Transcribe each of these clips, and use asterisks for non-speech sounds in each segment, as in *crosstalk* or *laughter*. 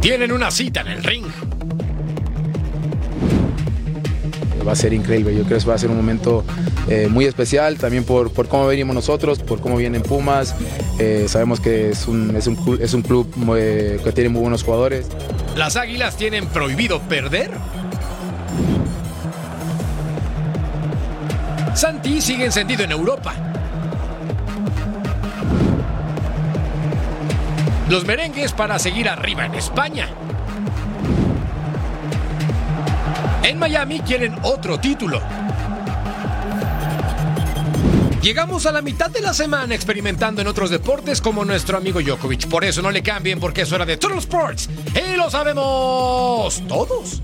Tienen una cita en el ring. Va a ser increíble, yo creo que va a ser un momento eh, muy especial también por, por, cómo venimos nosotros, por cómo vienen Pumas. Eh, sabemos que es un, es un, es un club muy, que tiene muy buenos jugadores. ¿Las Águilas tienen prohibido perder? Santi sigue encendido en Europa. Los merengues para seguir arriba en España. En Miami quieren otro título. Llegamos a la mitad de la semana experimentando en otros deportes como nuestro amigo Djokovic. Por eso no le cambien porque es hora de Total Sports. Y lo sabemos todos.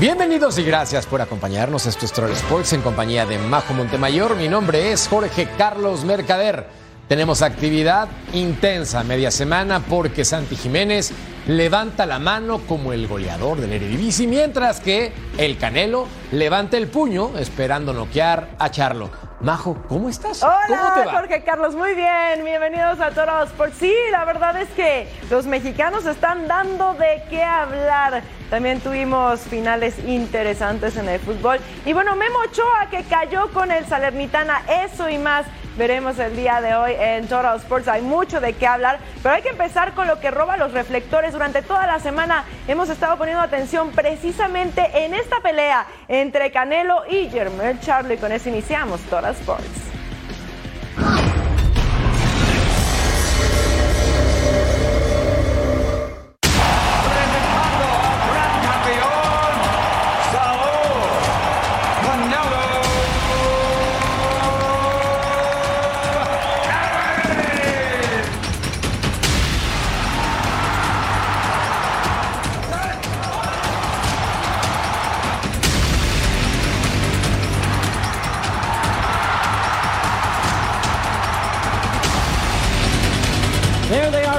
Bienvenidos y gracias por acompañarnos. Esto es Troll Sports en compañía de Majo Montemayor. Mi nombre es Jorge Carlos Mercader. Tenemos actividad intensa media semana porque Santi Jiménez levanta la mano como el goleador del Eredivisie, mientras que el Canelo levanta el puño esperando noquear a Charlo. Majo, ¿cómo estás? Hola, ¿Cómo te va? Jorge Carlos, muy bien. Bienvenidos a Toro Sports. Sí, la verdad es que los mexicanos están dando de qué hablar. También tuvimos finales interesantes en el fútbol. Y bueno, Memo Ochoa que cayó con el Salernitana, eso y más veremos el día de hoy en Total Sports. Hay mucho de qué hablar, pero hay que empezar con lo que roba los reflectores. Durante toda la semana hemos estado poniendo atención precisamente en esta pelea entre Canelo y Jermel Charlo y con eso iniciamos Total Sports.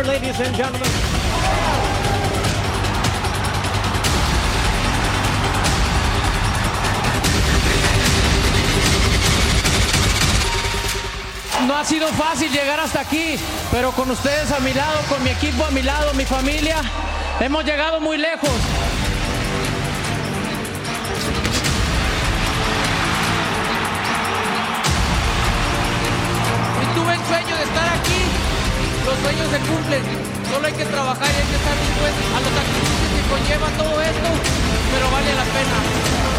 Ladies and gentlemen. No ha sido fácil llegar hasta aquí, pero con ustedes a mi lado, con mi equipo a mi lado, mi familia, hemos llegado muy lejos. Y tuve el sueño de estar aquí sueños se cumplen, solo hay que trabajar y hay que estar dispuestos a los sacrificios que conlleva todo esto, pero vale la pena.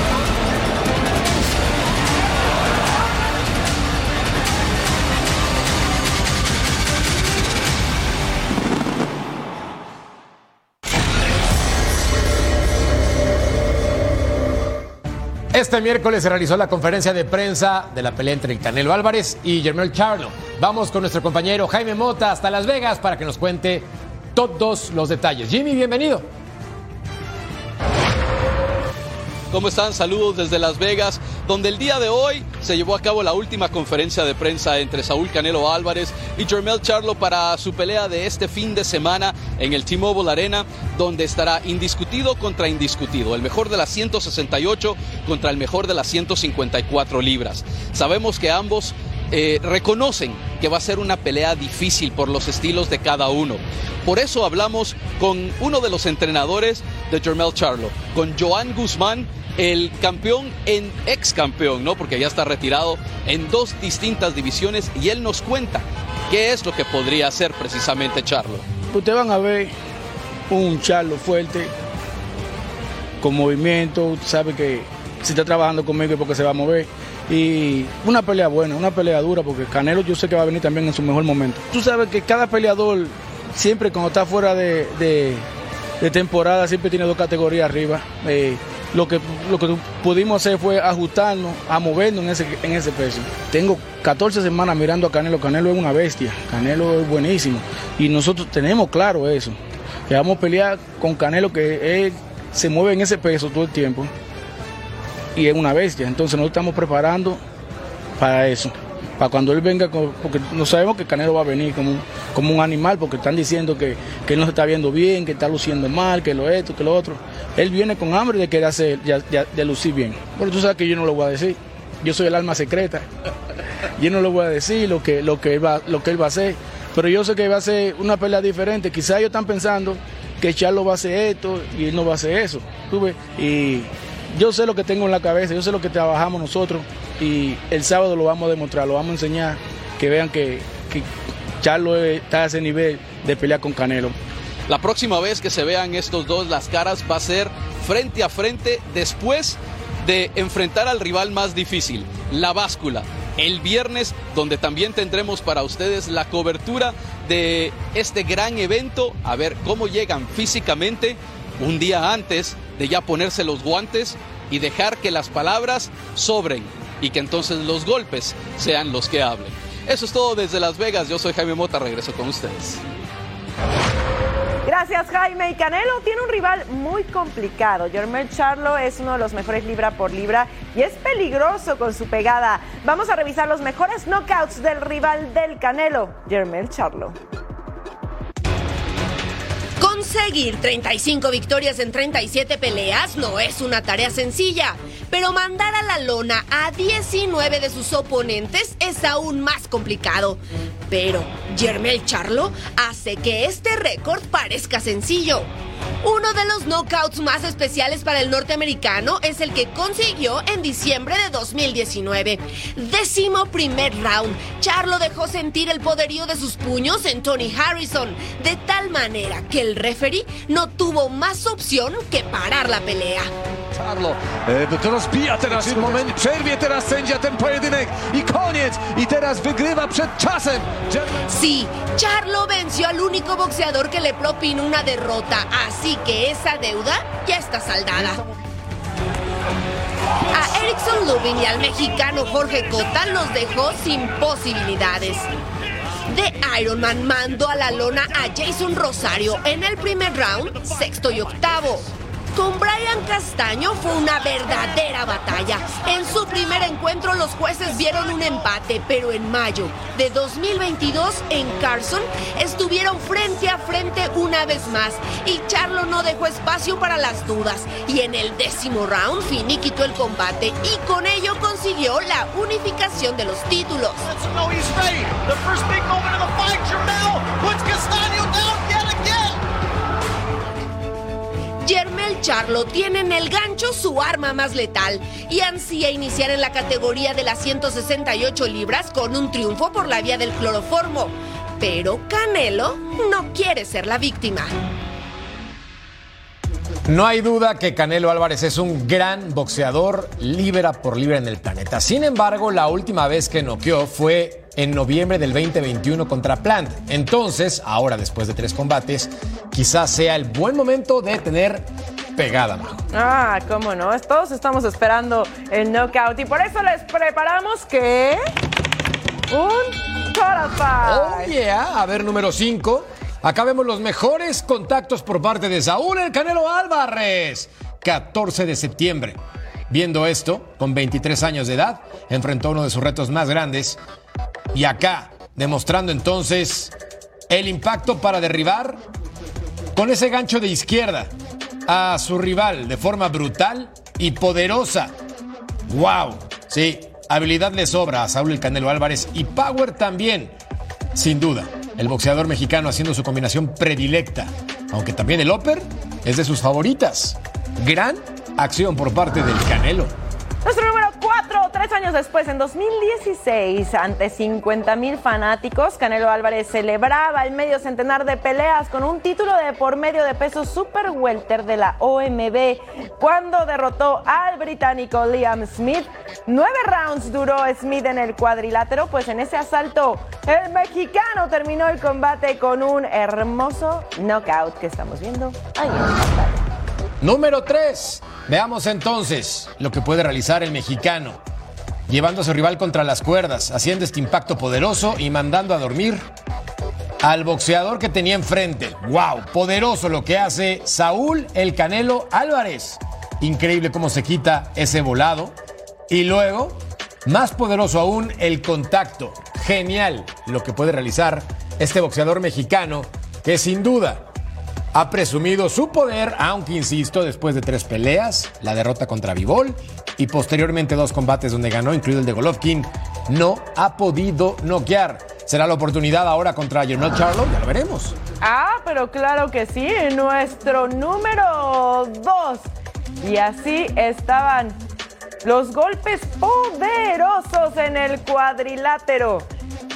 Este miércoles se realizó la conferencia de prensa de la pelea entre el Canelo Álvarez y Jermel Charlo. Vamos con nuestro compañero Jaime Mota hasta Las Vegas para que nos cuente todos los detalles. Jimmy, bienvenido. ¿Cómo están? Saludos desde Las Vegas, donde el día de hoy se llevó a cabo la última conferencia de prensa entre Saúl Canelo Álvarez y Jermel Charlo para su pelea de este fin de semana en el T-Mobile Arena, donde estará indiscutido contra indiscutido, el mejor de las 168 contra el mejor de las 154 libras. Sabemos que ambos eh, reconocen que va a ser una pelea difícil por los estilos de cada uno. Por eso hablamos con uno de los entrenadores de Jermel Charlo, con Joan Guzmán, el campeón en ex campeón, ¿no? Porque ya está retirado en dos distintas divisiones y él nos cuenta qué es lo que podría hacer precisamente Charlo. ustedes van a ver un charlo fuerte, con movimiento, sabe que si está trabajando conmigo es porque se va a mover. Y una pelea buena, una pelea dura, porque Canelo yo sé que va a venir también en su mejor momento. Tú sabes que cada peleador, siempre cuando está fuera de, temporada, siempre tiene dos categorías arriba. Eh, lo que, lo que pudimos hacer fue ajustarnos, a movernos en ese, en ese peso. Tengo 14 semanas mirando a Canelo. Canelo es una bestia, Canelo es buenísimo. Y nosotros tenemos claro eso, que vamos a pelear con Canelo, que se mueve en ese peso todo el tiempo y es una bestia. Entonces nosotros estamos preparando para eso. Para cuando él venga, porque no sabemos que Canelo va a venir como como un animal, porque están diciendo que, que él no se está viendo bien, que está luciendo mal, que lo esto, que lo otro. Él viene con hambre de querer hacer, de, de- de lucir bien. Pero tú sabes que yo no lo voy a decir. Yo soy el alma secreta. Yo no le voy a decir lo que, lo que, él va, lo que él va a hacer. Pero yo sé que va a ser una pelea diferente. Quizás ellos están pensando que Charlo va a hacer esto y él no va a hacer eso. ¿tú ves? Y yo sé lo que tengo en la cabeza, yo sé lo que trabajamos nosotros y el sábado lo vamos a demostrar, lo vamos a enseñar, que vean que, que Charlo está a ese nivel de pelear con Canelo. La próxima vez que se vean estos dos las caras va a ser frente a frente después de enfrentar al rival más difícil, la báscula. El viernes, donde también tendremos para ustedes la cobertura de este gran evento, a ver cómo llegan físicamente un día antes de ya ponerse los guantes y dejar que las palabras sobren y que entonces los golpes sean los que hablen. Eso es todo desde Las Vegas. Yo soy Jaime Mota, regreso con ustedes. Gracias Jaime. Y Canelo tiene un rival muy complicado. Jermel Charlo es uno de los mejores libra por libra y es peligroso con su pegada. Vamos a revisar los mejores knockouts del rival del Canelo, Jermel Charlo. Conseguir 35 victorias en 37 peleas no es una tarea sencilla, pero mandar a la lona a 19 de sus oponentes es aún más complicado. Pero Jermel Charlo hace que este récord parezca sencillo. Uno de los knockouts más especiales para el norteamericano es el que consiguió en diciembre de 2019. Décimo primer round, Charlo dejó sentir el poderío de sus puños en Tony Harrison, de tal manera que el referee no tuvo más opción que parar la pelea. Charlo e, rozbija teraz w moment, przerwie teraz sędzia ten pojedynek i koniec i teraz wygrywa przed czasem. Sí, Charlo venció al único boxeador que le propinó una derrota, así que esa deuda ya está saldada. A Erickson Lubin y al mexicano Jorge Cota los dejó sin posibilidades. The Ironman mandó a la lona a Jason Rosario en el primer round, sexto y octavo. Con Brian Castaño fue una verdadera batalla. En su primer encuentro los jueces vieron un empate, pero en mayo de 2022 en Carson estuvieron frente a frente una vez más y Charlo no dejó espacio para las dudas y en el décimo round finiquitó el combate y con ello consiguió la unificación de los títulos. Jermel Charlo tiene en el gancho su arma más letal y ansía iniciar en la categoría de las 168 libras con un triunfo por la vía del cloroformo. Pero Canelo no quiere ser la víctima. No hay duda que Canelo Álvarez es un gran boxeador libra por libra en el planeta. Sin embargo, la última vez que noqueó fue en noviembre del 2021 contra Plant. Entonces, ahora después de tres combates, quizás sea el buen momento de tener pegada, Majo. Ah, cómo no. Todos estamos esperando el knockout y por eso les preparamos que un total Oh, yeah. A ver, número 5. Acá vemos los mejores contactos por parte de Saúl El Canelo Álvarez. 14 de septiembre. Viendo esto, con 23 años de edad, enfrentó uno de sus retos más grandes. Y acá, demostrando entonces el impacto para derribar con ese gancho de izquierda a su rival de forma brutal y poderosa. ¡Wow! Sí, habilidad le sobra a Saúl El Canelo Álvarez y power también. Sin duda, el boxeador mexicano haciendo su combinación predilecta, aunque también el upper es de sus favoritas. Gran acción por parte del Canelo. Número 4 tres años después, en 2016, ante 50 mil fanáticos, Canelo Álvarez celebraba el medio centenar de peleas con un título de por medio de peso super welter de la OMB, cuando derrotó al británico Liam Smith. Nueve rounds duró Smith en el cuadrilátero, pues en ese asalto el mexicano terminó el combate con un hermoso knockout que estamos viendo ahí. Número 3. Veamos entonces lo que puede realizar el mexicano. Llevando a su rival contra las cuerdas, haciendo este impacto poderoso y mandando a dormir al boxeador que tenía enfrente. ¡Wow! Poderoso lo que hace Saúl El Canelo Álvarez. Increíble cómo se quita ese volado. Y luego, más poderoso aún, el contacto. Genial lo que puede realizar este boxeador mexicano que sin duda ha presumido su poder, aunque insisto, después de tres peleas, la derrota contra Vivol y posteriormente dos combates donde ganó, incluido el de Golovkin, no ha podido noquear. Será la oportunidad ahora contra Jermel Charlo, ya lo veremos. Ah, pero claro que sí, nuestro número dos. Y así estaban los golpes poderosos en el cuadrilátero.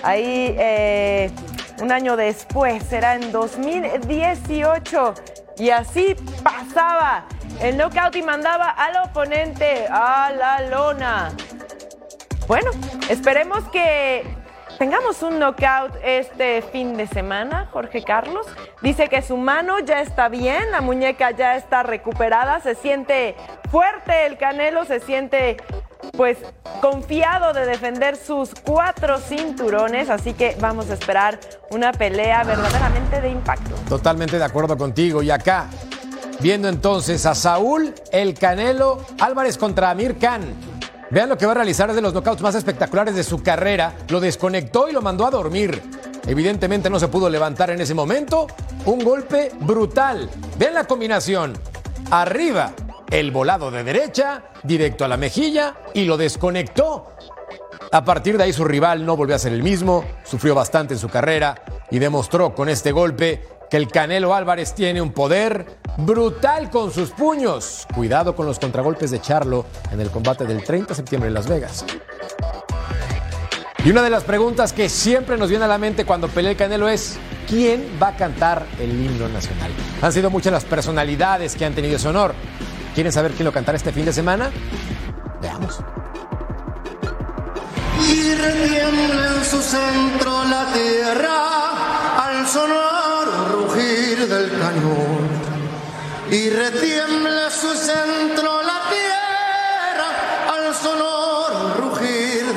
Ahí eh, un año después, será en 2018. Y así pasaba el knockout y mandaba al oponente a la lona. Bueno, esperemos que tengamos un knockout este fin de semana, Jorge Carlos. Dice que su mano ya está bien, la muñeca ya está recuperada, se siente fuerte el canelo, se siente pues confiado de defender sus cuatro cinturones, así que vamos a esperar una pelea verdaderamente de impacto. Totalmente de acuerdo contigo. Y acá, viendo entonces a Saúl El Canelo Álvarez contra Amir Khan. Vean lo que va a realizar, de los knockouts más espectaculares de su carrera. Lo desconectó y lo mandó a dormir. Evidentemente no se pudo levantar en ese momento. Un golpe brutal. Vean la combinación. Arriba, el volado de derecha, directo a la mejilla y lo desconectó. A partir de ahí su rival no volvió a ser el mismo, sufrió bastante en su carrera y demostró con este golpe que el Canelo Álvarez tiene un poder brutal con sus puños. Cuidado con los contragolpes de Charlo en el combate del 30 de septiembre en Las Vegas. Y una de las preguntas que siempre nos viene a la mente cuando pelea el Canelo es, ¿quién va a cantar el himno nacional? Han sido muchas las personalidades que han tenido ese honor. ¿Quieren saber quién lo cantará este fin de semana? Veamos. Y en su centro la tierra al sonar la tierra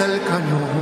de.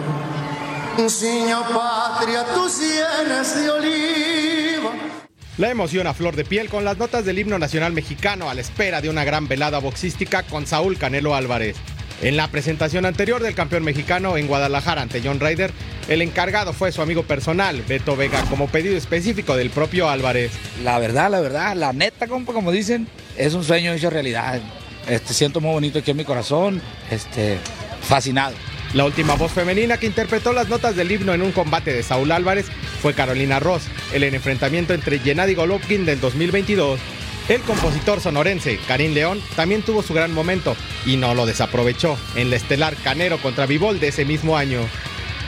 La emoción a flor de piel con las notas del himno nacional mexicano a la espera de una gran velada boxística con Saúl Canelo Álvarez. En la presentación anterior del campeón mexicano en Guadalajara ante John Ryder, el encargado fue su amigo personal, Beto Vega, como pedido específico del propio Álvarez. La verdad, la verdad, la neta, compa, como dicen, es un sueño hecho realidad. Este, siento muy bonito aquí en mi corazón, este, fascinado. La última voz femenina que interpretó las notas del himno en un combate de Saúl Álvarez fue Carolina Ross, en el enfrentamiento entre Gennady Golovkin del 2022. El compositor sonorense Karim León también tuvo su gran momento y no lo desaprovechó en la estelar Canero contra Vivol de ese mismo año.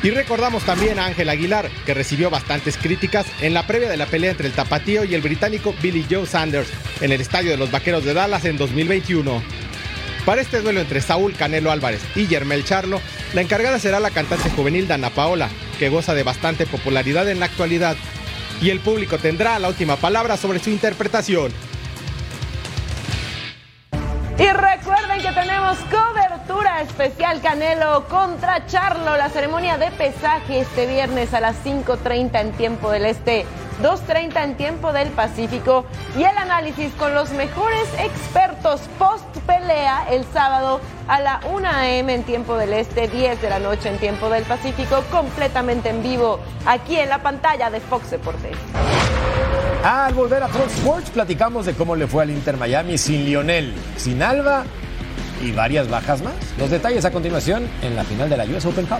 Y recordamos también a Ángel Aguilar, que recibió bastantes críticas en la previa de la pelea entre el tapatío y el británico Billy Joe Sanders en el estadio de los Vaqueros de Dallas en 2021. Para este duelo entre Saúl Canelo Álvarez y Yermel Charlo, la encargada será la cantante juvenil Dana Paola, que goza de bastante popularidad en la actualidad. Y el público tendrá la última palabra sobre su interpretación. Especial Canelo contra Charlo, la ceremonia de pesaje este viernes a las 5.30 en tiempo del Este, 2.30 en tiempo del Pacífico y el análisis con los mejores expertos post pelea el sábado a la 1 a.m. en tiempo del Este, 10 de la noche en tiempo del Pacífico, completamente en vivo aquí en la pantalla de Fox Deportes. Al volver a Fox Sports, platicamos de cómo le fue al Inter Miami sin Lionel, sin Alba y varias bajas más. Los detalles a continuación en la final de la US Open Cup.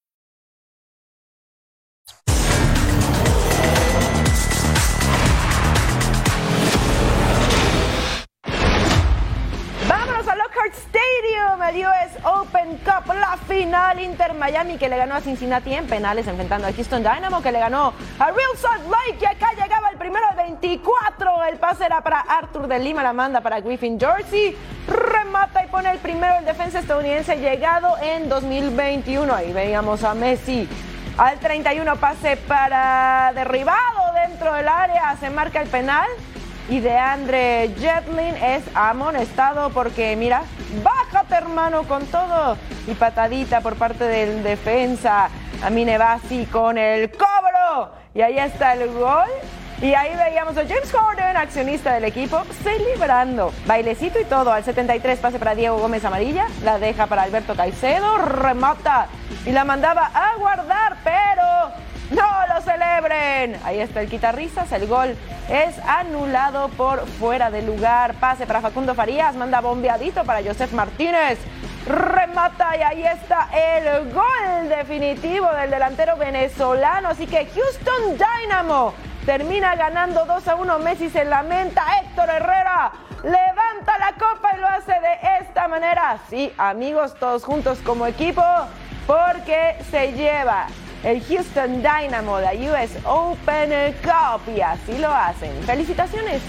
Final Inter Miami que le ganó a Cincinnati en penales enfrentando a Houston Dynamo que le ganó a Real Salt Lake acá llegaba el primero de 24, el pase era para Arthur de Lima, la manda para Griffin Dorsey, remata y pone el primero el defensa estadounidense llegado en 2021, ahí veíamos a Messi al 31 pase para derribado dentro del área, se marca el penal y de Andre Jetlin es amonestado porque, mira, bájate hermano con todo. Y patadita por parte del defensa. Amine Bassi con el cobro. Y ahí está el gol. Y ahí veíamos a James Harden, accionista del equipo, celebrando. Bailecito y todo. Al 73 pase para Diego Gómez Amarilla. La deja para Alberto Caicedo. Remata. Y la mandaba a guardar, pero ¡No lo celebren! Ahí está el quitarrisas. El gol es anulado por fuera de lugar. Pase para Facundo Farías. Manda bombeadito para Joseph Martínez. Remata y ahí está el gol definitivo del delantero venezolano. Así que Houston Dynamo termina ganando 2 a 1. Messi se lamenta. Héctor Herrera levanta la copa y lo hace de esta manera. Sí, amigos, todos juntos como equipo. Porque se lleva el Houston Dynamo, la US Open Cup y así lo hacen. Felicitaciones.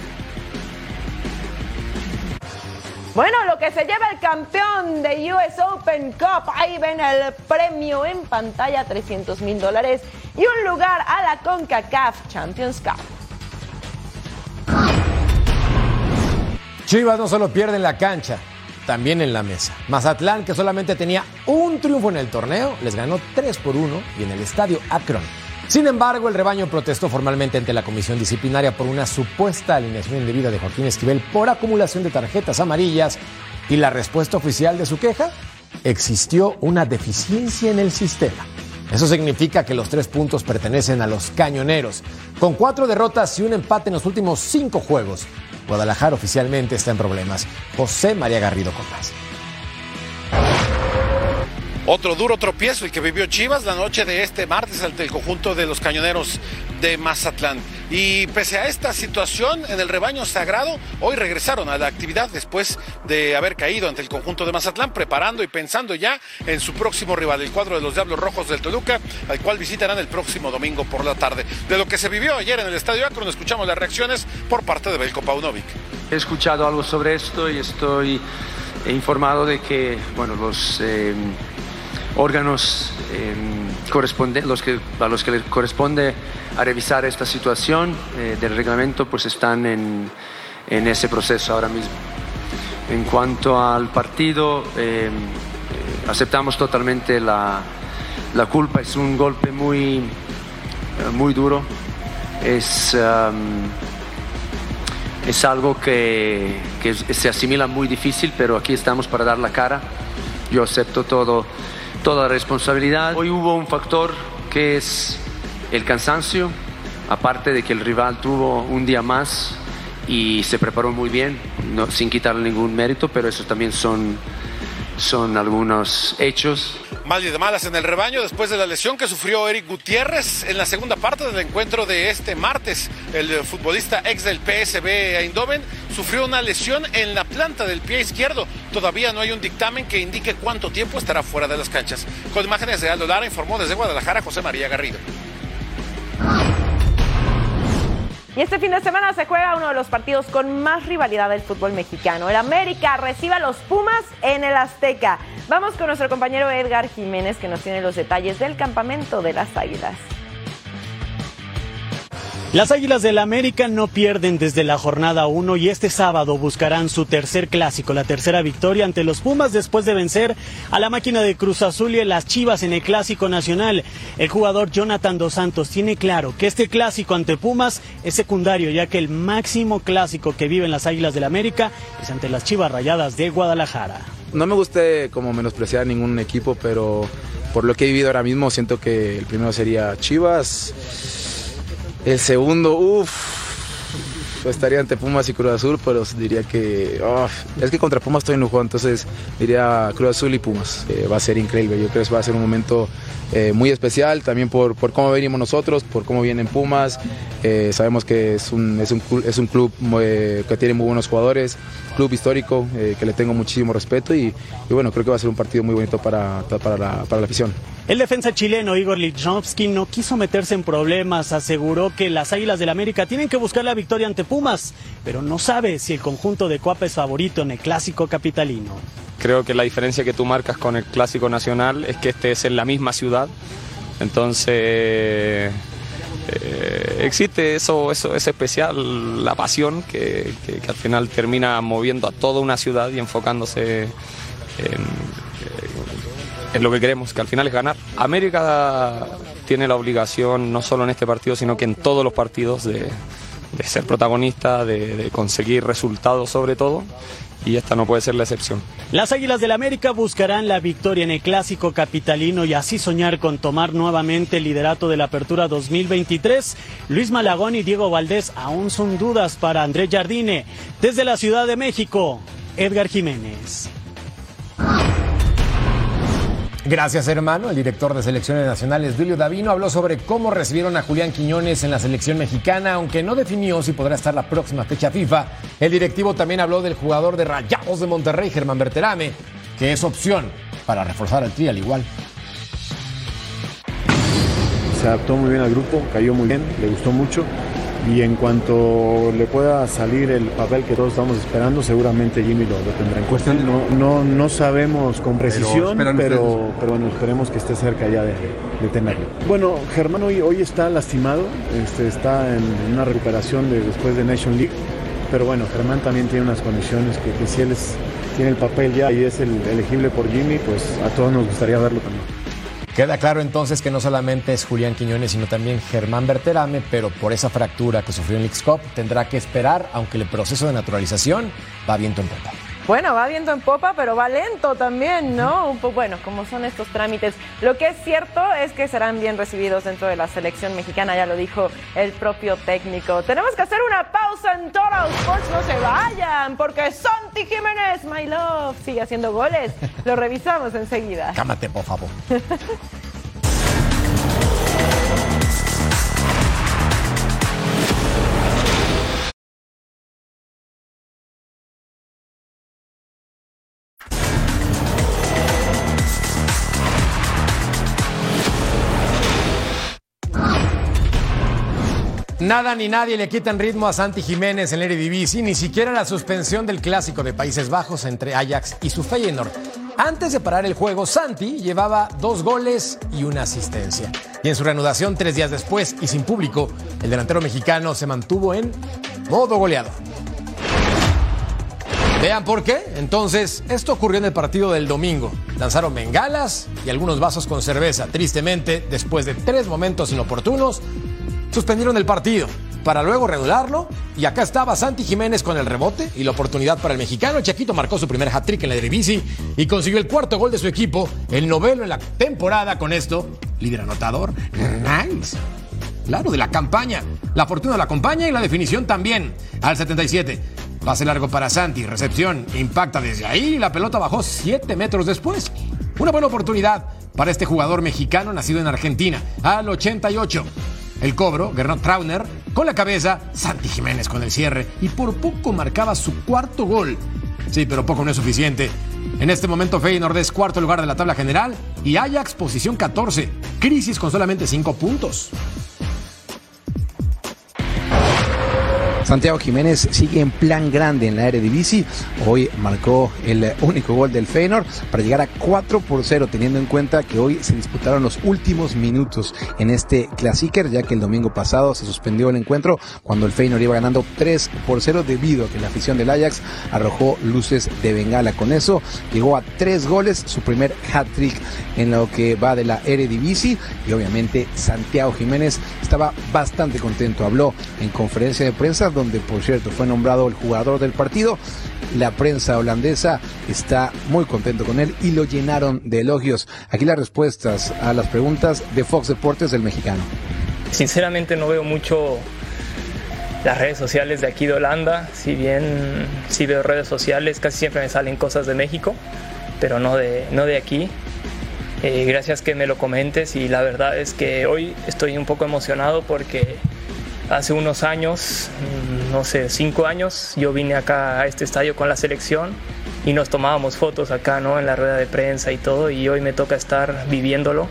Bueno, lo que se lleva el campeón de US Open Cup, ahí ven el premio en pantalla, 300 mil dólares y un lugar a la CONCACAF Champions Cup. Chivas no solo pierde en la cancha, también en la mesa. Mazatlán, que solamente tenía un triunfo en el torneo, les ganó 3 por 1 y en el estadio Akron. Sin embargo, el rebaño protestó formalmente ante la comisión disciplinaria por una supuesta alineación indebida de Joaquín Esquivel por acumulación de tarjetas amarillas y la respuesta oficial de su queja, existió una deficiencia en el sistema. Eso significa que los tres puntos pertenecen a los cañoneros. Con cuatro derrotas y un empate en los últimos cinco juegos, Guadalajara oficialmente está en problemas. José María Garrido con más. Otro duro tropiezo el que vivió Chivas la noche de este martes ante el conjunto de los cañoneros de Mazatlán. Y pese a esta situación en el rebaño sagrado, hoy regresaron a la actividad después de haber caído ante el conjunto de Mazatlán, preparando y pensando ya en su próximo rival, el cuadro de los Diablos Rojos del Toluca, al cual visitarán el próximo domingo por la tarde. De lo que se vivió ayer en el Estadio Akron, escuchamos las reacciones por parte de Belko Paunovic. He escuchado algo sobre esto y estoy informado de que, bueno, los... Eh, órganos eh, los que, a los que les corresponde a revisar esta situación eh, del reglamento pues están en, en, ese proceso ahora mismo. En cuanto al partido, eh, aceptamos totalmente la, la, culpa, es un golpe muy, muy duro, es, um, es algo que, que se asimila muy difícil, pero aquí estamos para dar la cara. Yo acepto todo toda responsabilidad. Hoy hubo un factor que es el cansancio, aparte de que el rival tuvo un día más y se preparó muy bien, sin quitarle ningún mérito, pero eso también son, son algunos hechos. Mal y de malas en el rebaño después de la lesión que sufrió Eric Gutiérrez en la segunda parte del encuentro de este martes. El futbolista ex del PSB Eindhoven sufrió una lesión en la planta del pie izquierdo. Todavía no hay un dictamen que indique cuánto tiempo estará fuera de las canchas. Con imágenes de Aldo Lara informó desde Guadalajara José María Garrido. Y este fin de semana se juega uno de los partidos con más rivalidad del fútbol mexicano. El América recibe a los Pumas en el Azteca. Vamos con nuestro compañero Edgar Jiménez que nos tiene los detalles del campamento de las Águilas. Las Águilas del América no pierden desde la jornada 1 y este sábado buscarán su tercer clásico, la tercera victoria ante los Pumas después de vencer a la máquina de Cruz Azul y las Chivas en el Clásico Nacional. El jugador Jonathan Dos Santos tiene claro que este clásico ante Pumas es secundario ya que el máximo clásico que viven las Águilas del América es ante las Chivas Rayadas de Guadalajara. No me guste como menospreciar ningún equipo, pero por lo que he vivido ahora mismo siento que el primero sería Chivas el segundo, uff, estaría ante Pumas y Cruz Azul, pero diría que es que contra Pumas estoy en juego, entonces diría Cruz Azul y Pumas. Eh, va a ser increíble, yo creo que va a ser un momento eh, muy especial, también por, por, cómo venimos nosotros, por cómo vienen Pumas. Eh, sabemos que es un, es un, es un club que tiene muy buenos jugadores, club histórico, que le tengo muchísimo respeto y, bueno, creo que va a ser un partido muy bonito para, para, la, para la afición. El defensa chileno Igor Lichnowsky no quiso meterse en problemas, aseguró que las Águilas del América tienen que buscar la victoria ante Pumas, pero no sabe si el conjunto de Coapa es favorito en el clásico capitalino. Creo que la diferencia que tú marcas con el clásico nacional es que este es en la misma ciudad, entonces eh, existe eso, eso es especial, la pasión que, que al final termina moviendo a toda una ciudad y enfocándose en lo que queremos, que al final es ganar. América tiene la obligación, no solo en este partido, sino que en todos los partidos, de, ser protagonista, de, conseguir resultados sobre todo. Y esta no puede ser la excepción. Las Águilas del América buscarán la victoria en el clásico capitalino y así soñar con tomar nuevamente el liderato de la apertura 2023. Luis Malagón y Diego Valdés aún son dudas para Andrés Jardine. Desde la Ciudad de México, Edgar Jiménez. Gracias, hermano. El director de selecciones nacionales, Julio Davino, habló sobre cómo recibieron a Julián Quiñones en la selección mexicana, aunque no definió si podrá estar la próxima fecha FIFA. El directivo también habló del jugador de Rayados de Monterrey, Germán Berterame, que es opción para reforzar el tri al igual. Se adaptó muy bien al grupo, cayó muy bien, le gustó mucho y en cuanto le pueda salir el papel que todos estamos esperando, seguramente Jimmy lo, tendrá en cuenta. No, no, no, sabemos con precisión, pero, pero, bueno, esperemos que esté cerca ya de, tenerlo. Bueno, Germán hoy, hoy está lastimado, este, está en una recuperación de, después de Nation League, pero bueno, Germán también tiene unas condiciones que, que si él tiene el papel ya y es el elegible por Jimmy, pues a todos nos gustaría verlo también. Queda claro entonces que no solamente es Julián Quiñones, sino también Germán Berterame, pero por esa fractura que sufrió en Cup tendrá que esperar, aunque el proceso de naturalización va viento en popa. Bueno, va viento en popa, pero va lento también, ¿no? Un poco, bueno, como son estos trámites. Lo que es cierto es que serán bien recibidos dentro de la selección mexicana, ya lo dijo el propio técnico. Tenemos que hacer una pausa en Total Sports, no se vayan, porque Santi Jiménez, my love, sigue haciendo goles. Lo revisamos enseguida. Cámate, por favor. *laughs* Nada ni nadie le quitan ritmo a Santi Jiménez en el Eredivisie, ni siquiera la suspensión del clásico de Países Bajos entre Ajax y su Feyenoord. Antes de parar el juego, Santi llevaba dos goles y una asistencia. Y en su reanudación tres días después y sin público, el delantero mexicano se mantuvo en modo goleado. Vean por qué. Entonces, esto ocurrió en el partido del domingo. Lanzaron bengalas y algunos vasos con cerveza. Tristemente, después de tres momentos inoportunos, suspendieron el partido para luego reanudarlo. Y acá estaba Santi Jiménez con el rebote y la oportunidad para el mexicano. Chaquito marcó su primer hat-trick en la Eredivisie y consiguió el cuarto gol de su equipo, el noveno en la temporada. Con esto, líder anotador. Nice. Claro, de la campaña. La fortuna la acompaña y la definición también. Al 77. Pase largo para Santi. Recepción. Impacta desde ahí y la pelota bajó 7 metros después. Una buena oportunidad para este jugador mexicano nacido en Argentina. Al 88. El cobro, Gernot Trauner, con la cabeza, Santi Jiménez con el cierre y por poco marcaba su cuarto gol. Sí, pero poco no es suficiente. En este momento Feyenoord es cuarto lugar de la tabla general y Ajax posición 14. Crisis con solamente 5 puntos. Santiago Jiménez sigue en plan grande en la Eredivisie. Hoy marcó el único gol del Feyenoord para llegar a 4 por 0, teniendo en cuenta que hoy se disputaron los últimos minutos en este Clasiker, ya que el domingo pasado se suspendió el encuentro cuando el Feyenoord iba ganando 3 por 0 debido a que la afición del Ajax arrojó luces de bengala. Con eso llegó a tres goles, su primer hat-trick en lo que va de la Eredivisie y obviamente Santiago Jiménez estaba bastante contento. Habló en conferencia de prensa donde por cierto fue nombrado el jugador del partido. La prensa holandesa está muy contento con él y lo llenaron de elogios. Aquí las respuestas a las preguntas de Fox Deportes del mexicano. Sinceramente no veo mucho las redes sociales de aquí de Holanda, si bien si veo redes sociales casi siempre me salen cosas de México, pero no de, no de aquí. Eh, gracias que me lo comentes y la verdad es que hoy estoy un poco emocionado porque hace unos años, no sé, cinco años, yo vine acá a este estadio con la selección y nos tomábamos fotos acá, ¿no? En la rueda de prensa y todo y hoy me toca estar viviéndolo.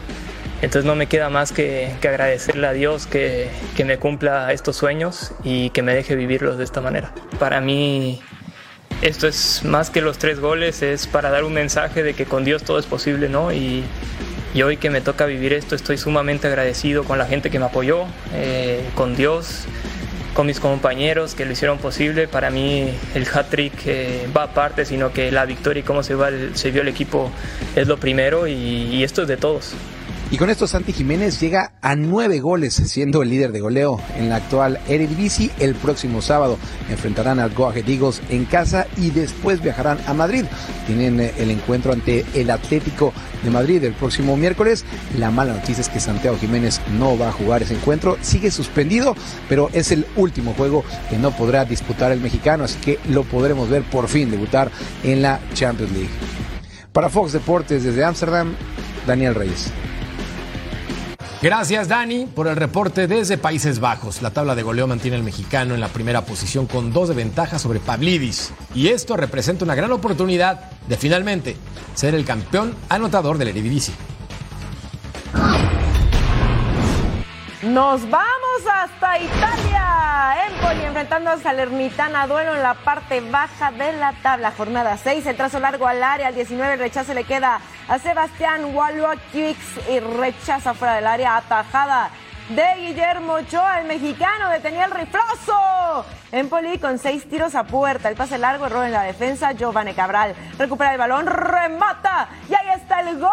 Entonces no me queda más que, que agradecerle a Dios que, que me cumpla estos sueños y que me deje vivirlos de esta manera. Para mí esto es más que los tres goles, es para dar un mensaje de que con Dios todo es posible, ¿no? Y, y hoy que me toca vivir esto, estoy sumamente agradecido con la gente que me apoyó, eh, con Dios, con mis compañeros que lo hicieron posible. Para mí el hat-trick eh, va aparte, sino que la victoria y cómo se, va el, se vio el equipo es lo primero y, y esto es de todos. Y con esto Santi Jiménez llega a nueve goles, siendo el líder de goleo en la actual Eredivisie. El próximo sábado enfrentarán al Go Ahead Eagles en casa y después viajarán a Madrid. Tienen eh, el encuentro ante el Atlético de Madrid el próximo miércoles. La mala noticia es que Santiago Jiménez no va a jugar ese encuentro. Sigue suspendido, pero es el último juego que no podrá disputar el mexicano, así que lo podremos ver por fin debutar en la Champions League. Para Fox Deportes desde Ámsterdam, Daniel Reyes. Gracias, Dani, por el reporte desde Países Bajos. La tabla de goleo mantiene al mexicano en la primera posición con dos de ventaja sobre Pavlidis. Y esto representa una gran oportunidad de finalmente ser el campeón anotador del Eredivisie. Nos vamos hasta Italia. Empoli enfrentando a Salernitana. Duelo en la parte baja de la tabla. Jornada 6. El trazo largo al área. Al 19 el rechazo le queda a Sebastián Waloakix y rechaza fuera del área. Atajada de Guillermo Ochoa, el mexicano, detenía el rifloso. Empoli con seis tiros a puerta. El pase largo, error en la defensa. Giovanni Cabral recupera el balón, remata. Y ahí está el gol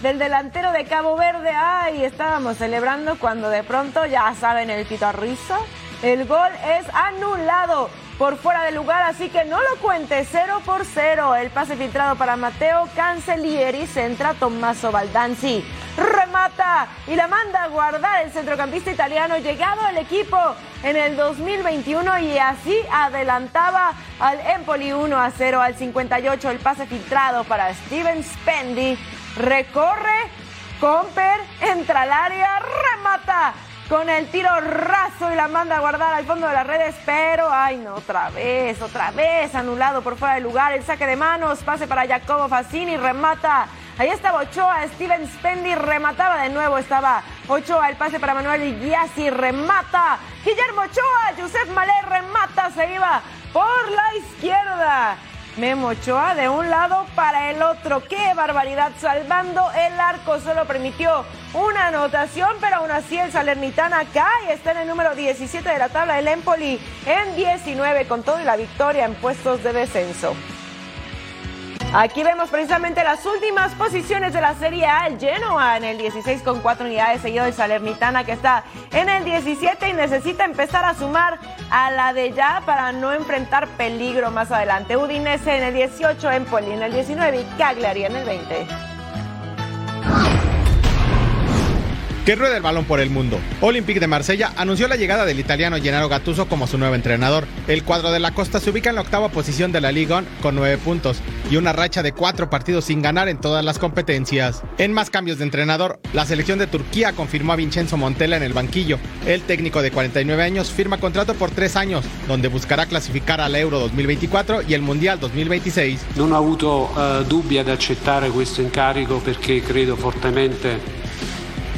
del delantero de Cabo Verde. Ay, estábamos celebrando cuando de pronto, ya saben, el pitorrizo. El gol es anulado por fuera de lugar, así que no lo cuente, 0 por 0. El pase filtrado para Mateo Cancellieri, centra Tommaso Baldanzi. Remata y la manda a guardar el centrocampista italiano, llegado al equipo en el 2021 y así adelantaba al Empoli 1 a 0 al 58. El pase filtrado para Steven Spendi. Recorre, Comper, entra al área, remata con el tiro raso y la manda a guardar al fondo de las redes, pero ay no, otra vez, otra vez, anulado por fuera de lugar, el saque de manos, pase para Jacobo Fassini, remata, ahí estaba Ochoa, Steven Spendi remataba de nuevo, estaba Ochoa, el pase para Manuel Iglesias remata, Guillermo Ochoa, Josep Malé remata, se iba por la izquierda. Memo Ochoa de un lado para el otro. ¡Qué barbaridad! Salvando el arco. Solo permitió una anotación, pero aún así el Salernitana cae. Está en el número 17 de la tabla del Empoli en 19 con todo y la victoria en puestos de descenso. Aquí vemos precisamente las últimas posiciones de la Serie A. El Genoa en el 16 con 4 unidades, seguido del Salernitana que está en el 17 y necesita empezar a sumar a la de ya para no enfrentar peligro más adelante. Udinese en el 18, Empoli en el 19 y Cagliari en el 20. Que rueda el balón por el mundo. Olympique de Marsella anunció la llegada del italiano Gennaro Gattuso como su nuevo entrenador. El cuadro de la costa se ubica en la octava posición de la Liga 1 con nueve puntos y una racha de cuatro partidos sin ganar en todas las competencias. En más cambios de entrenador, la selección de Turquía confirmó a Vincenzo Montella en el banquillo. El técnico de 49 años firma contrato por tres años, donde buscará clasificar al Euro 2024 y el Mundial 2026. Non ho avuto eh, dubbi ad accettare questo incarico perché credo fortemente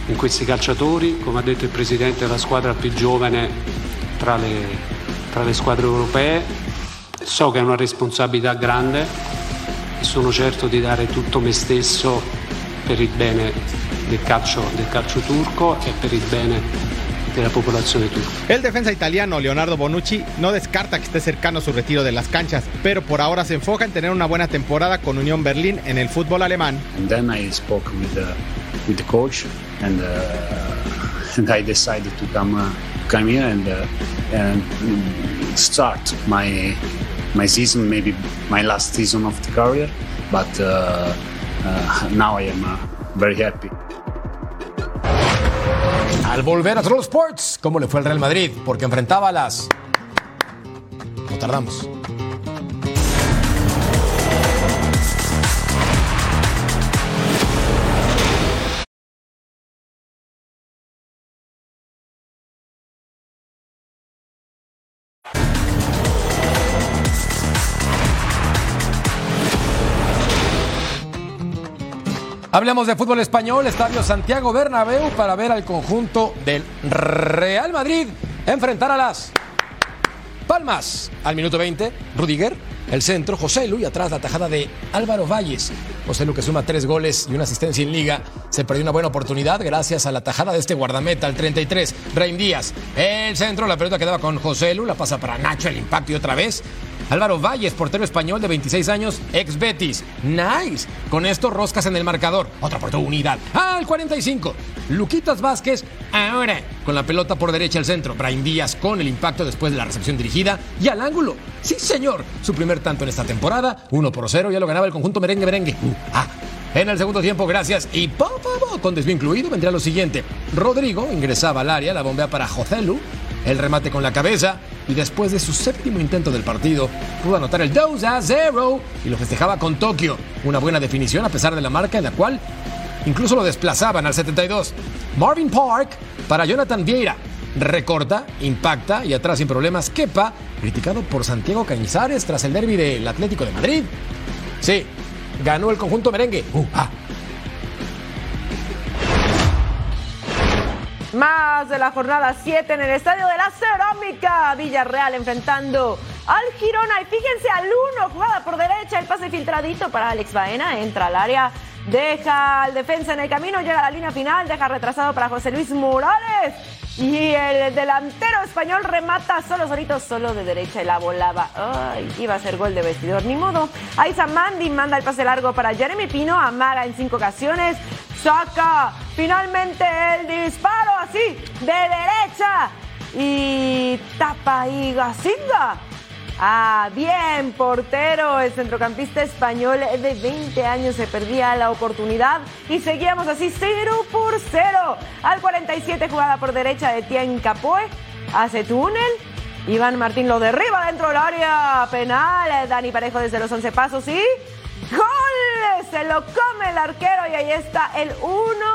in questi calciatori, come ha detto il Presidente, la squadra più giovane tra le, tra le squadre europee. So che è una responsabilità grande e sono certo di dare tutto me stesso per il bene del calcio, del calcio turco e per il bene de la población turca. El defensa italiano Leonardo Bonucci no descarta que esté cercano a su retiro de las canchas, pero por ahora se enfoca en tener una buena temporada con Unión Berlín en el fútbol alemán. And then I spoke with the, with the coach and, uh, and I decided to come, uh, come here and, uh, and start my, my season, maybe my last season of the career, but now I am very happy. Al volver a Troll Sports, ¿cómo le fue al Real Madrid? Porque enfrentaba las... No tardamos. Hablemos de fútbol español, Estadio Santiago Bernabéu para ver al conjunto del Real Madrid enfrentar a las Palmas. Al minuto 20, Rudiger, el centro, José Lu y atrás la tajada de Álvaro Valles. José Lu que suma tres goles y una asistencia en liga. Se perdió una buena oportunidad gracias a la tajada de este guardameta, al 33, Reim Díaz. El centro, la pelota quedaba con José Lu, la pasa para Nacho, el impacto y otra vez. Álvaro Valles, portero español de 26 años, ex Betis. Nice. Con esto roscas en el marcador. Otra oportunidad. Al 45. Luquitas Vázquez, ahora con la pelota por derecha al centro. Brian Díaz con el impacto después de la recepción dirigida y al ángulo. Sí, señor. Su primer tanto en esta temporada. 1 por 0. Ya lo ganaba el conjunto merengue merengue. Uh, ah. En el segundo tiempo, gracias. Y pa, pa, pa, con desvío incluido, vendría lo siguiente. Rodrigo ingresaba al área, la bombea para Joselu. El remate con la cabeza y después de su séptimo intento del partido pudo anotar el 2 a 0 y lo festejaba con Tokio. Una buena definición a pesar de la marca en la cual incluso lo desplazaban al 72. Marvin Park para Jonathan Vieira. Recorta, impacta y atrás sin problemas Kepa, criticado por Santiago Cañizares tras el derby del Atlético de Madrid. Sí, ganó el conjunto merengue. Uh, ah. Más de la jornada 7 en el Estadio de la Cerámica. Villarreal enfrentando al Girona. Y fíjense al 1, jugada por derecha, el pase filtradito para Alex Baena. Entra al área, deja al defensa en el camino, llega a la línea final, deja retrasado para José Luis Morales. Y el delantero español remata solo, solito, solo de derecha y la volaba. Ay, iba a ser gol de vestidor, ni modo. Aiza Mandy manda el pase largo para Jeremy Pino, amaga en cinco ocasiones, saca finalmente el disparo así, de derecha. Y tapa y Gacinga. Ah, bien, portero, el centrocampista español de 20 años se perdía la oportunidad y seguíamos así 0 por 0. Al 47 jugada por derecha de Tien Capoe, hace túnel. Iván Martín lo derriba dentro del área penal. Dani Parejo desde los 11 pasos y ¡Gol! Se lo come el arquero y ahí está el 1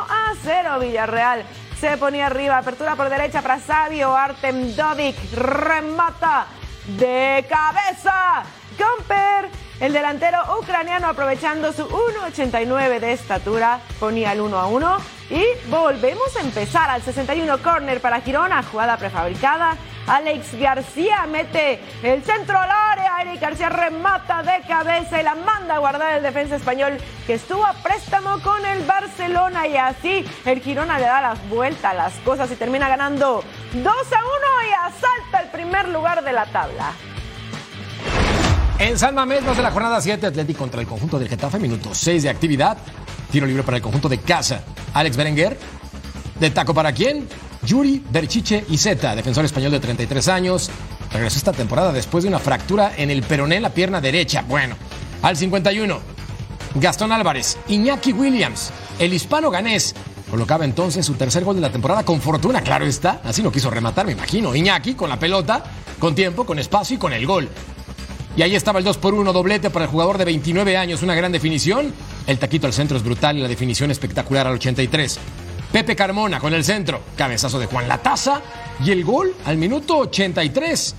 a 0 Villarreal. Se ponía arriba, apertura por derecha para Sabio Artem Dovic, remata de cabeza. Camper, el delantero ucraniano aprovechando su 1.89 de estatura, ponía el 1 a 1. Y volvemos a empezar al 61 corner para Girona, jugada prefabricada. Alex García mete el centro al área. Eric García remata de cabeza y la manda a guardar el defensa español que estuvo a préstamo con el Barcelona. Y así el Girona le da la vuelta a las cosas y termina ganando 2 a 1 y asalta el primer lugar de la tabla. En San Mamés, más de la jornada 7, Atlético contra el conjunto del Getafe, minuto 6 de actividad. Tiro libre para el conjunto de casa. Alex Berenguer. ¿De taco para quién? Yuri Berchiche Zeta, defensor español de 33 años. Regresó esta temporada después de una fractura en el peroné, la pierna derecha. Bueno, al 51. Gastón Álvarez, Iñaki Williams, el hispano ganés. Colocaba entonces su tercer gol de la temporada con fortuna, claro está. Así no quiso rematar, me imagino. Iñaki con la pelota, con tiempo, con espacio y con el gol. Y ahí estaba el 2 por 1 doblete para el jugador de 29 años, una gran definición. El taquito al centro es brutal y la definición espectacular al 83. Pepe Carmona con el centro, cabezazo de Juan Lataza y el gol al minuto 83.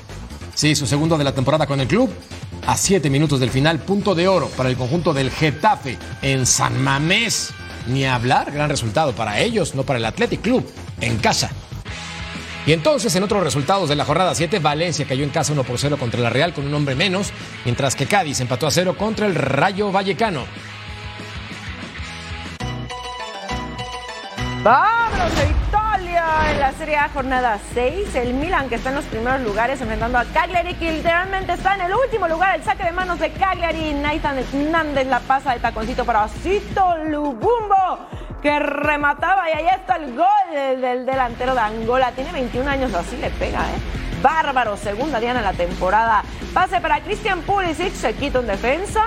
Sí, su segundo de la temporada con el club. A 7 minutos del final, punto de oro para el conjunto del Getafe en San Mamés. Ni hablar, gran resultado para ellos, no para el Athletic Club, en casa. Y entonces, en otros resultados de la jornada 7, Valencia cayó en casa 1 por 0 contra la Real con un hombre menos, mientras que Cádiz empató a 0 contra el Rayo Vallecano. Vámonos a Italia en la Serie A jornada 6. El Milan que está en los primeros lugares enfrentando a Cagliari que literalmente está en el último lugar. El saque de manos de Cagliari. Nathan Hernández la pasa de taconcito para Cito Lubumbo que remataba y ahí está el gol del delantero de Angola. Tiene 21 años, así le pega, ¿eh? Bárbaro, segunda diana en la temporada. Pase para Christian Pulisic, se quita en defensa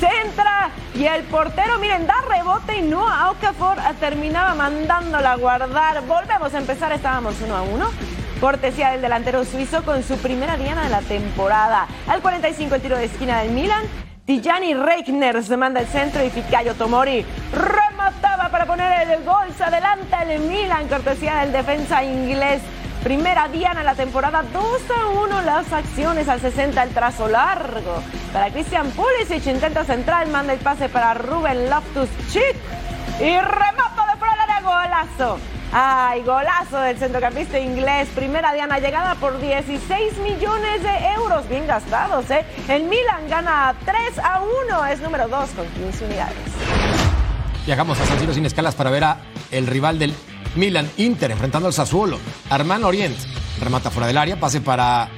centra y el portero, miren, da rebote y no a Okafor terminaba mandándola a guardar. Volvemos a empezar, estábamos uno a uno. Cortesía del delantero suizo con su primera diana de la temporada. Al 45 el tiro de esquina del Milan. Tijani Reikner se manda el centro y Fikayo Tomori remataba para poner el gol. Se adelanta el Milan, cortesía del defensa inglés. Primera diana la temporada, 2 a 1 las acciones al 60, el trazo largo. Para Christian Pulisic, intenta central, manda el pase para Ruben Loftus-Cheek y remata de fuera área, golazo. Ay, golazo del centrocampista inglés. Primera diana llegada por 16 millones de euros. Bien gastados, ¿eh? El Milan gana 3 a 1. Es número 2 con 15 unidades. Viajamos a San Siro sin escalas para ver a el rival del Milan Inter enfrentando al Sassuolo. Armán Orient remata fuera del área, pase para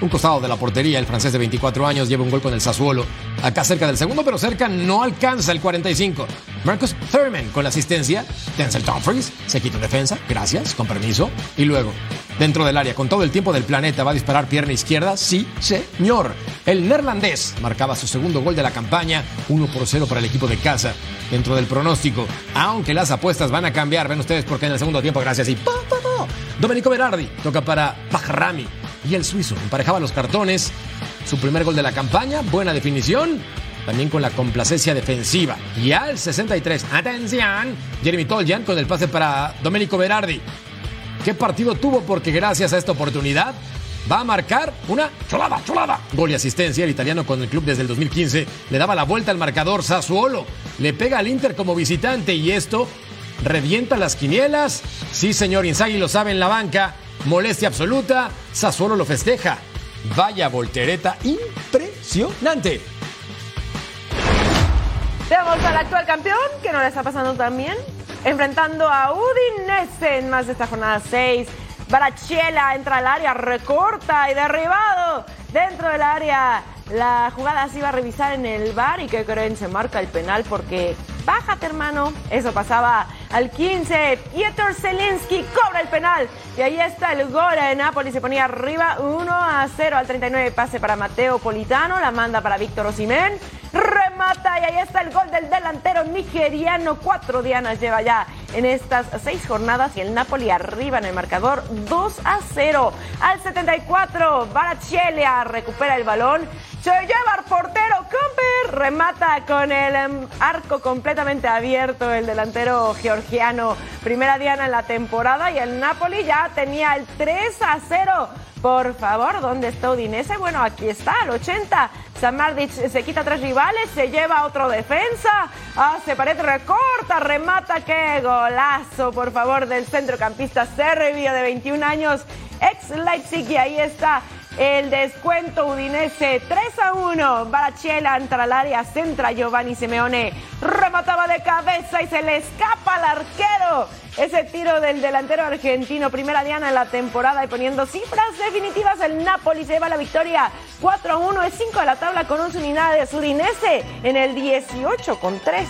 un costado de la portería. El francés de 24 años lleva un gol con el Sassuolo. Acá cerca del segundo, pero cerca no alcanza el 45. Marcus Thurman con la asistencia. Denzel Dumfries se quita en defensa. Gracias, con permiso. Y luego, dentro del área, con todo el tiempo del planeta, va a disparar pierna izquierda. Sí, señor. El neerlandés marcaba su segundo gol de la campaña. 1 por 0 para el equipo de casa. Dentro del pronóstico. Aunque las apuestas van a cambiar. Ven ustedes porque en el segundo tiempo, gracias y pa, pa, pa. Domenico Berardi toca para Pahrami y el suizo emparejaba los cartones. Su primer gol de la campaña, buena definición, también con la complacencia defensiva. Y al 63, atención, Jeremy Toljan con el pase para Domenico Berardi. ¿Qué partido tuvo? Porque gracias a esta oportunidad va a marcar una cholada, cholada. Gol y asistencia. El italiano con el club desde el 2015 le daba la vuelta al marcador Sassuolo. Le pega al Inter como visitante y esto revienta las quinielas. Sí, señor Inzaghi lo sabe en la banca. Molestia absoluta. Sassuolo lo festeja. Vaya voltereta impresionante. Veamos al actual campeón, que no le está pasando tan bien. Enfrentando a Udinese en más de esta jornada 6. Barachela entra al área, recorta y derribado dentro del área. La jugada se iba a revisar en el bar y que creen se marca el penal porque bájate hermano. Eso pasaba al 15. Pieter Zelinski cobra el penal. Y ahí está el gol de Napoli. Se ponía arriba 1 a 0 al 39. Pase para Mateo Politano. La manda para Víctor Osimén. Remata y ahí está el gol del delantero nigeriano. Cuatro dianas lleva ya en estas seis jornadas y el Napoli arriba en el marcador 2 a 0. Al 74, Barachelia recupera el balón. Se lleva al portero Comper. Remata con el em, arco completamente abierto el delantero georgiano. Primera diana en la temporada y el Napoli ya tenía el 3 a 0. Por favor, ¿dónde está Udinese? Bueno, aquí está, al 80. Samardic se quita tres rivales, se lleva otro defensa, hace pared, recorta, remata, qué golazo, por favor, del centrocampista serbio de 21 años, ex Leipzig, y ahí está el descuento Udinese 3 a 1. Barachela entra al área, centra Giovanni Simeone. Remataba de cabeza y se le escapa al arquero. Ese tiro del delantero argentino, primera diana en la temporada y poniendo cifras definitivas, el Napoli lleva la victoria 4 a 1. Es 5 de la tabla con 11 unidades. Udinese en el 18 con 3.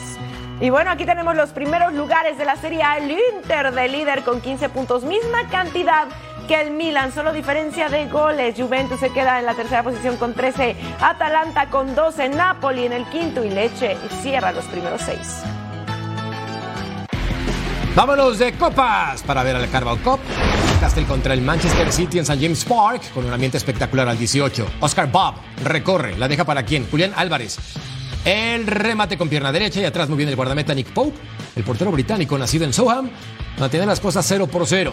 Y bueno, aquí tenemos los primeros lugares de la Serie A. El Inter de líder con 15 puntos, misma cantidad que el Milan, solo diferencia de goles. Juventus se queda en la tercera posición con 13, Atalanta con 12, Napoli en el quinto y Leche cierra los primeros seis. Vámonos de copas para ver al Carabao Cup. Castle contra el Manchester City en St. James Park con un ambiente espectacular al 18. Oscar Bob recorre, la deja para quién? Julián Álvarez. El remate con pierna derecha y atrás muy bien el guardameta Nick Pope. El portero británico nacido en Soham mantiene las cosas 0 por 0.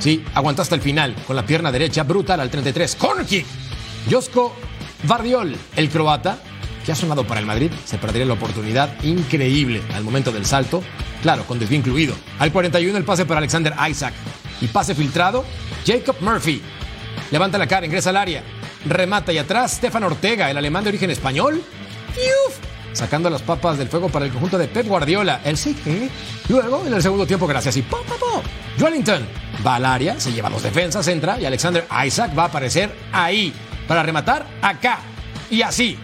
Sí, aguantó hasta el final con la pierna derecha brutal al 33. Corner kick. Josko Vardiol, el croata, que ha sonado para el Madrid, se perdería la oportunidad increíble al momento del salto. Claro, con desvío incluido. Al 41 el pase para Alexander Isaac. y pase filtrado. Jacob Murphy levanta la cara, ingresa al área, remata y atrás Stefan Ortega, el alemán de origen español. Sacando las papas del fuego para el conjunto de Pep Guardiola. El sí. Luego, en el segundo tiempo, gracias y ¡pum, pum, pum! Wellington va al área, se lleva dos defensas, entra y Alexander Isaac va a aparecer ahí para rematar acá. Y así,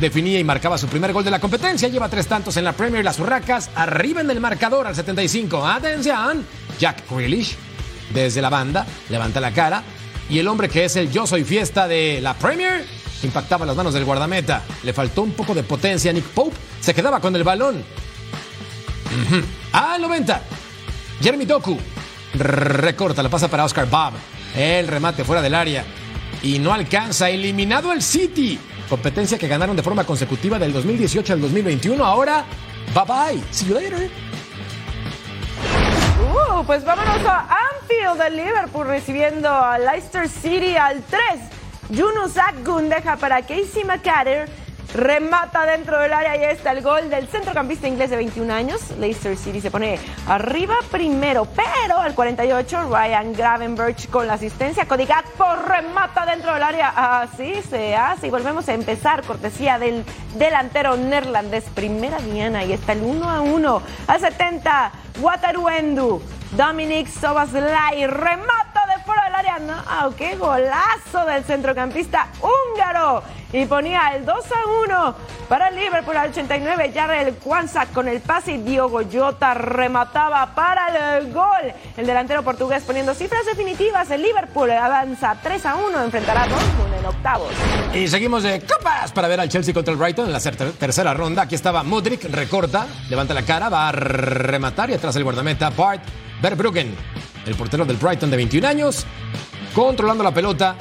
definía y marcaba su primer gol de la competencia. Lleva tres tantos en la Premier Las Urracas. Arriba en el marcador al 75. Atención. Jack Grealish desde la banda levanta la cara. Y el hombre que es el yo soy fiesta de la Premier impactaba las manos del guardameta. Le faltó un poco de potencia Nick Pope. Se quedaba con el balón. Ujú. Al 90. Jeremy Doku recorta la pasa para Oscar Bob. El remate fuera del área. Y no alcanza. Eliminado el City. Competencia que ganaron de forma consecutiva del 2018 al 2021. Ahora, bye bye. See you later. Uh, pues vámonos a Anfield de Liverpool recibiendo a Leicester City al 3. Yunus Akgun deja para Casey McCarter. Remata dentro del área y está el gol del centrocampista inglés de 21 años. Leicester City se pone arriba primero, pero al 48 Ryan Gravenberch con la asistencia. Cody Gakpo remata dentro del área. Así se hace y volvemos a empezar. Cortesía del delantero neerlandés. Primera Diana y está el 1 a 1. Al 70 Wataruendu. Dominic Sobaslai remata fuera del área. No, qué golazo del centrocampista húngaro. Y ponía el 2 a 1 para el Liverpool al 89. Jarrell Kwanzaa con el pase y Diogo Jota remataba para el gol. El delantero portugués poniendo cifras definitivas. El Liverpool avanza 3 a 1. Enfrentará a Dortmund en octavos. Y seguimos de copas para ver al Chelsea contra el Brighton en la ter- tercera ronda. Aquí estaba Mudrik, recorta, levanta la cara, va a rematar y atrás el guardameta Bart Verbruggen, el portero del Brighton de 21 años, controlando la pelota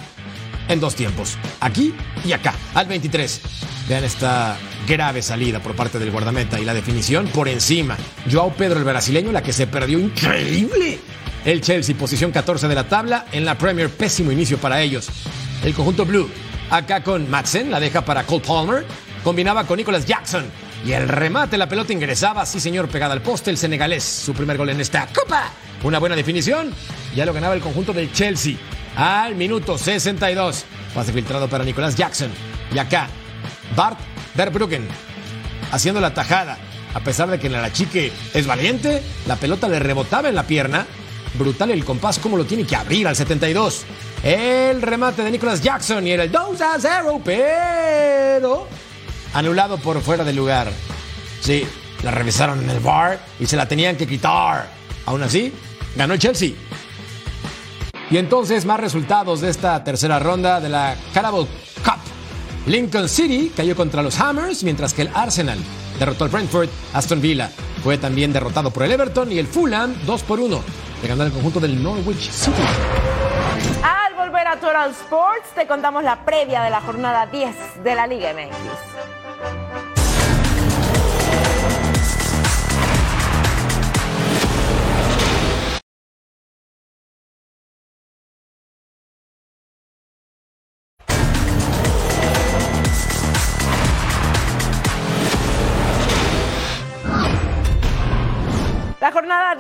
en dos tiempos, aquí y acá, al 23. Vean esta grave salida por parte del guardameta y la definición por encima. Joao Pedro, el brasileño, la que se perdió increíble. El Chelsea, posición 14 de la tabla. En la Premier, pésimo inicio para ellos. El conjunto blue, acá con Madsen, la deja para Cole Palmer. Combinaba con Nicholas Jackson. Y el remate, la pelota ingresaba, sí señor, pegada al poste, el senegalés. Su primer gol en esta copa. Una buena definición. Ya lo ganaba el conjunto del Chelsea. Al minuto 62. Pase filtrado para Nicholas Jackson. Y acá, Bart Verbruggen haciendo la tajada. A pesar de que la chique es valiente, la pelota le rebotaba en la pierna. Brutal el compás, como lo tiene que abrir al 72. El remate de Nicholas Jackson y era el 2 a 0, pero anulado por fuera de lugar. Sí, la revisaron en el bar y se la tenían que quitar. Aún así, ganó el Chelsea. Y entonces más resultados de esta tercera ronda de la Carabao Cup. Lincoln City cayó contra los Hammers, mientras que el Arsenal derrotó al Brentford. Aston Villa fue también derrotado por el Everton y el Fulham 2 por 1. Le ganó el conjunto del Norwich City. Al volver a Total Sports, te contamos la previa de la jornada 10 de la Liga MX.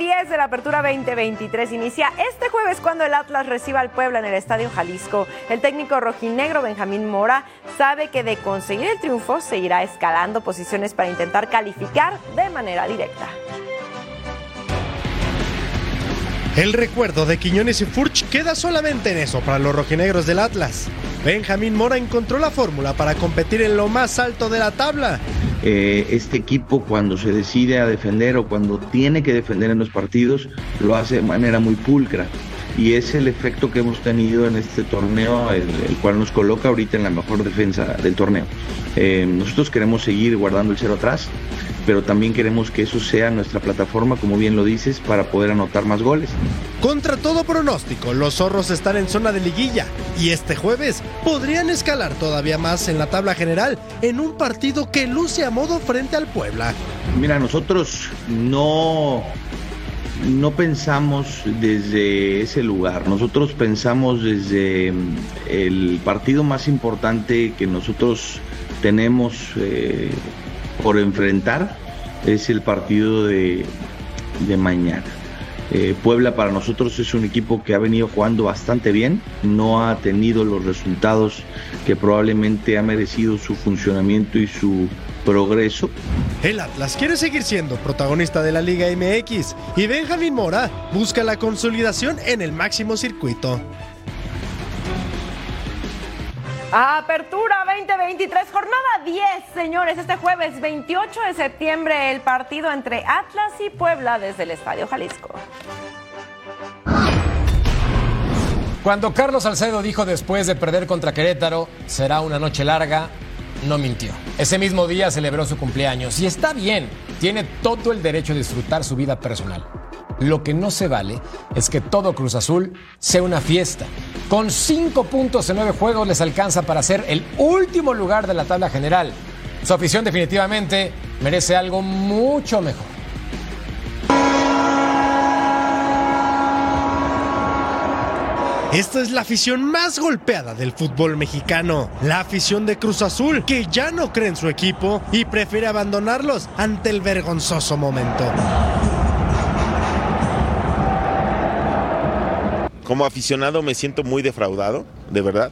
10 de la Apertura 2023 inicia este jueves cuando el Atlas reciba al Puebla en el Estadio Jalisco. El técnico rojinegro Benjamín Mora sabe que de conseguir el triunfo se irá escalando posiciones para intentar calificar de manera directa. El recuerdo de Quiñones y Furch queda solamente en eso para los rojinegros del Atlas. Benjamín Mora encontró la fórmula para competir en lo más alto de la tabla. Eh, este equipo cuando se decide a defender o cuando tiene que defender en los partidos lo hace de manera muy pulcra. Y es el efecto que hemos tenido en este torneo el, cual nos coloca ahorita en la mejor defensa del torneo. Eh, nosotros queremos seguir guardando el cero atrás pero también queremos que eso sea nuestra plataforma como bien lo dices para poder anotar más goles Contra todo pronóstico, los zorros están en zona de liguilla y este jueves podrían escalar todavía más en la tabla general en un partido que luce a modo frente al Puebla. Mira, nosotros no, no pensamos desde ese lugar, nosotros pensamos desde mm, el partido más importante que nosotros tenemos eh, por enfrentar, es el partido de, de mañana. Eh, Puebla para nosotros es un equipo que ha venido jugando bastante bien, no ha tenido los resultados que probablemente ha merecido su funcionamiento y su progreso. El Atlas quiere seguir siendo protagonista de la Liga MX y Benjamín Mora busca la consolidación en el máximo circuito. Apertura 2023, jornada 10, señores. Este jueves 28 de septiembre, el partido entre Atlas y Puebla desde el Estadio Jalisco. Cuando Carlos Salcedo dijo después de perder contra Querétaro, será una noche larga, no mintió. Ese mismo día celebró su cumpleaños y está bien, tiene todo el derecho a disfrutar su vida personal. Lo que no se vale es que todo Cruz Azul sea una fiesta. Con cinco puntos en nueve juegos les alcanza para ser el último lugar de la tabla general. Su afición definitivamente merece algo mucho mejor. Esta es la afición más golpeada del fútbol mexicano, la afición de Cruz Azul, que ya no cree en su equipo y prefiere abandonarlos ante el vergonzoso momento. Como aficionado me siento muy defraudado, de verdad.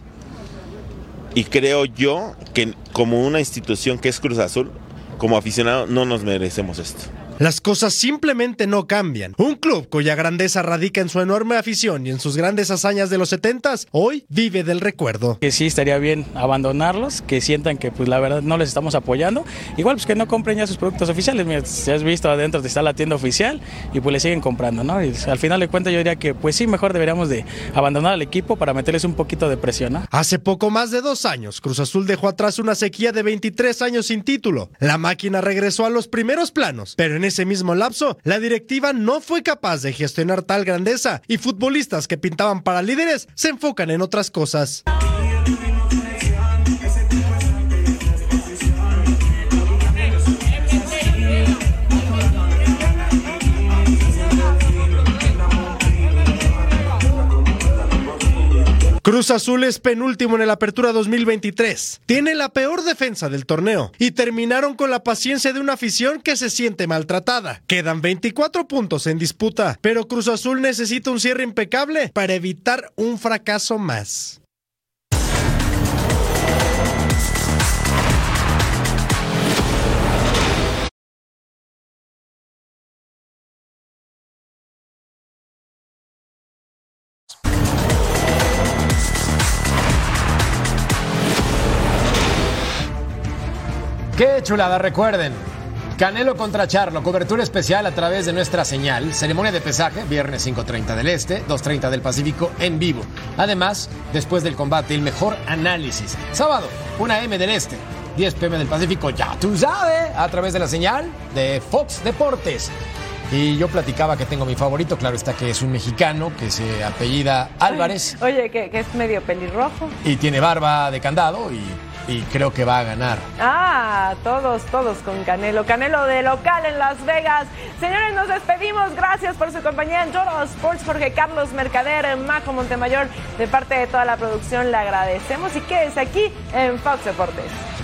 Y creo yo que como una institución que es Cruz Azul, como aficionado no nos merecemos esto. Las cosas simplemente no cambian. Un club cuya grandeza radica en su enorme afición y en sus grandes hazañas de los 70 hoy vive del recuerdo. Que sí estaría bien abandonarlos, que sientan que pues la verdad no les estamos apoyando. Igual pues que no compren ya sus productos oficiales. Mira, si has visto adentro está la tienda oficial y pues le siguen comprando, ¿no? Y al final de cuentas yo diría que pues sí, mejor deberíamos de abandonar al equipo para meterles un poquito de presión, ¿no? Hace poco más de dos años, Cruz Azul dejó atrás una sequía de 23 años sin título. La máquina regresó a los primeros planos, pero en ese mismo lapso, la directiva no fue capaz de gestionar tal grandeza y futbolistas que pintaban para líderes se enfocan en otras cosas. Cruz Azul es penúltimo en el Apertura 2023. Tiene la peor defensa del torneo y terminaron con la paciencia de una afición que se siente maltratada. Quedan 24 puntos en disputa, pero Cruz Azul necesita un cierre impecable para evitar un fracaso más. Qué chulada, recuerden. Canelo contra Charlo, cobertura especial a través de nuestra señal, ceremonia de pesaje, viernes 5.30 del Este, 2.30 del Pacífico, en vivo. Además, después del combate, el mejor análisis. Sábado, 1 M del Este, 10 pm del Pacífico, ya tú sabes, a través de la señal de Fox Deportes. Y yo platicaba que tengo mi favorito, claro está que es un mexicano que se apellida Álvarez Oye, que, que es medio pelirrojo. y tiene barba de candado y, y creo que va a ganar. Ah, todos, todos con Canelo. Canelo de local en Las Vegas. Señores, nos despedimos. Gracias por su compañía en Toro Sports. Jorge Carlos Mercader, Majo Montemayor. De parte de toda la producción le agradecemos y quédese aquí en Fox Deportes.